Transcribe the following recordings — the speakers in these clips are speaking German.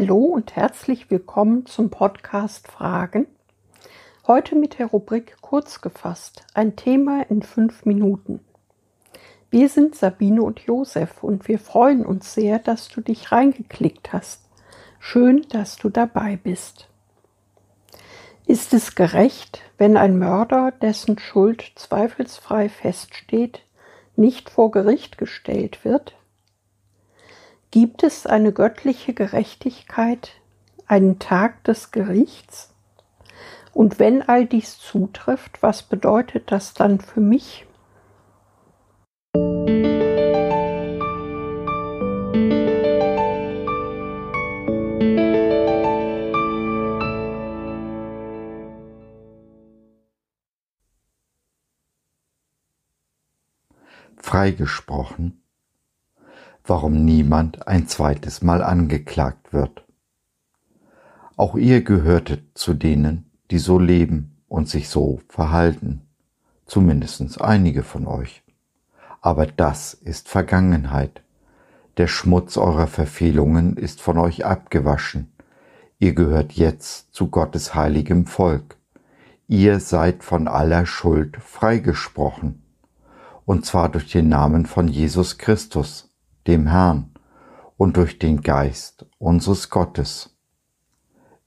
Hallo und herzlich willkommen zum Podcast Fragen. Heute mit der Rubrik Kurz gefasst, ein Thema in fünf Minuten. Wir sind Sabine und Josef und wir freuen uns sehr, dass du dich reingeklickt hast. Schön, dass du dabei bist. Ist es gerecht, wenn ein Mörder, dessen Schuld zweifelsfrei feststeht, nicht vor Gericht gestellt wird? Gibt es eine göttliche Gerechtigkeit, einen Tag des Gerichts? Und wenn all dies zutrifft, was bedeutet das dann für mich? Freigesprochen warum niemand ein zweites Mal angeklagt wird. Auch ihr gehörtet zu denen, die so leben und sich so verhalten, zumindest einige von euch. Aber das ist Vergangenheit. Der Schmutz eurer Verfehlungen ist von euch abgewaschen. Ihr gehört jetzt zu Gottes heiligem Volk. Ihr seid von aller Schuld freigesprochen. Und zwar durch den Namen von Jesus Christus, dem Herrn und durch den Geist unseres Gottes.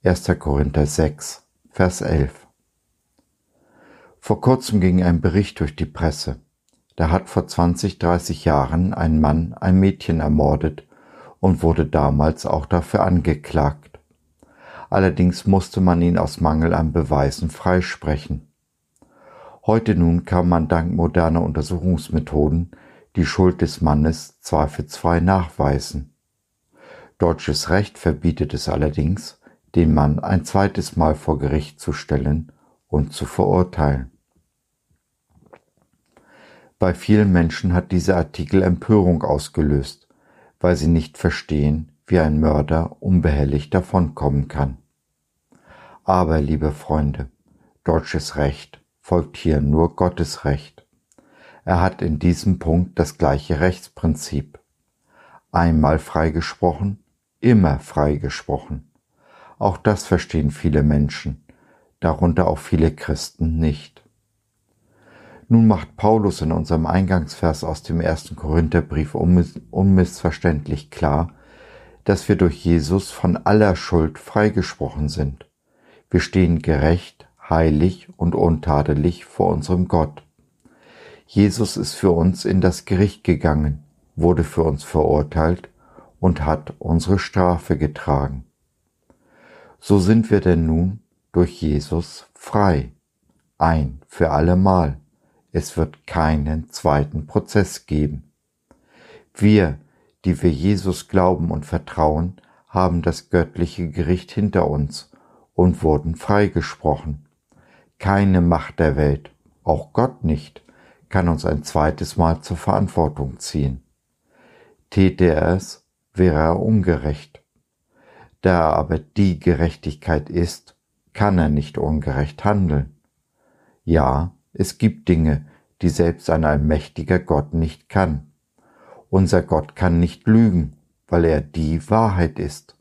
1. Korinther 6, Vers 11. Vor kurzem ging ein Bericht durch die Presse. Da hat vor 20, 30 Jahren ein Mann ein Mädchen ermordet und wurde damals auch dafür angeklagt. Allerdings musste man ihn aus Mangel an Beweisen freisprechen. Heute nun kann man dank moderner Untersuchungsmethoden die Schuld des Mannes zweifelsfrei nachweisen. Deutsches Recht verbietet es allerdings, den Mann ein zweites Mal vor Gericht zu stellen und zu verurteilen. Bei vielen Menschen hat dieser Artikel Empörung ausgelöst, weil sie nicht verstehen, wie ein Mörder unbehelligt davonkommen kann. Aber, liebe Freunde, deutsches Recht folgt hier nur Gottes Recht. Er hat in diesem Punkt das gleiche Rechtsprinzip. Einmal freigesprochen, immer freigesprochen. Auch das verstehen viele Menschen, darunter auch viele Christen nicht. Nun macht Paulus in unserem Eingangsvers aus dem ersten Korintherbrief unmissverständlich klar, dass wir durch Jesus von aller Schuld freigesprochen sind. Wir stehen gerecht, heilig und untadelig vor unserem Gott. Jesus ist für uns in das Gericht gegangen, wurde für uns verurteilt und hat unsere Strafe getragen. So sind wir denn nun durch Jesus frei, ein für allemal. Es wird keinen zweiten Prozess geben. Wir, die wir Jesus glauben und vertrauen, haben das göttliche Gericht hinter uns und wurden freigesprochen. Keine Macht der Welt, auch Gott nicht, kann uns ein zweites Mal zur Verantwortung ziehen. Täte er es, wäre er ungerecht. Da er aber die Gerechtigkeit ist, kann er nicht ungerecht handeln. Ja, es gibt Dinge, die selbst ein allmächtiger Gott nicht kann. Unser Gott kann nicht lügen, weil er die Wahrheit ist.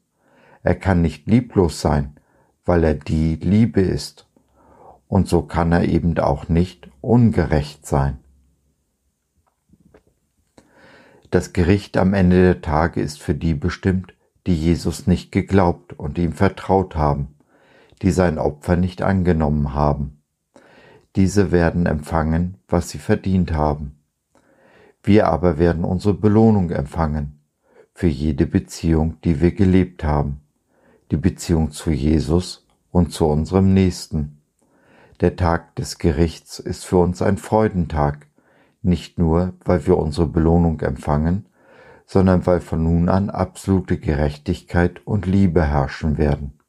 Er kann nicht lieblos sein, weil er die Liebe ist. Und so kann er eben auch nicht ungerecht sein. Das Gericht am Ende der Tage ist für die bestimmt, die Jesus nicht geglaubt und ihm vertraut haben, die sein Opfer nicht angenommen haben. Diese werden empfangen, was sie verdient haben. Wir aber werden unsere Belohnung empfangen für jede Beziehung, die wir gelebt haben, die Beziehung zu Jesus und zu unserem Nächsten. Der Tag des Gerichts ist für uns ein Freudentag, nicht nur, weil wir unsere Belohnung empfangen, sondern weil von nun an absolute Gerechtigkeit und Liebe herrschen werden.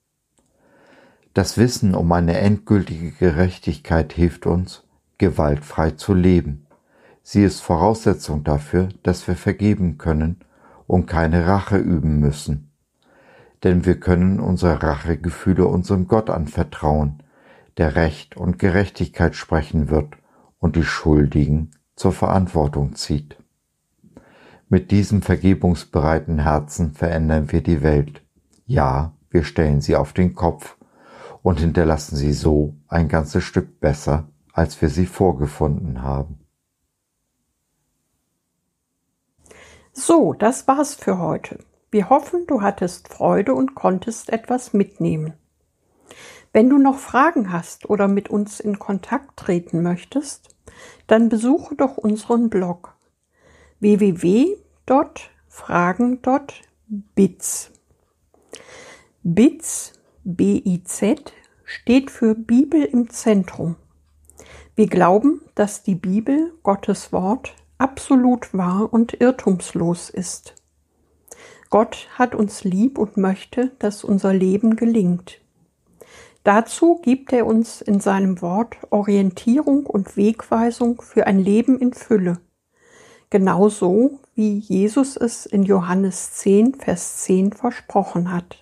Das Wissen um eine endgültige Gerechtigkeit hilft uns, gewaltfrei zu leben. Sie ist Voraussetzung dafür, dass wir vergeben können und keine Rache üben müssen. Denn wir können unsere Rachegefühle unserem Gott anvertrauen, der Recht und Gerechtigkeit sprechen wird und die Schuldigen zur Verantwortung zieht. Mit diesem vergebungsbereiten Herzen verändern wir die Welt. Ja, wir stellen sie auf den Kopf und hinterlassen sie so ein ganzes Stück besser, als wir sie vorgefunden haben. So, das war's für heute. Wir hoffen, du hattest Freude und konntest etwas mitnehmen. Wenn du noch Fragen hast oder mit uns in Kontakt treten möchtest, dann besuche doch unseren Blog www.fragen.biz. BIZ, B-I-Z, steht für Bibel im Zentrum. Wir glauben, dass die Bibel, Gottes Wort, absolut wahr und irrtumslos ist. Gott hat uns lieb und möchte, dass unser Leben gelingt. Dazu gibt er uns in seinem Wort Orientierung und Wegweisung für ein Leben in Fülle. Genauso wie Jesus es in Johannes 10, Vers 10 versprochen hat.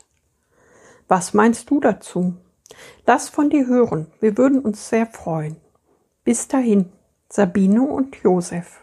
Was meinst du dazu? Lass von dir hören, wir würden uns sehr freuen. Bis dahin, Sabine und Josef.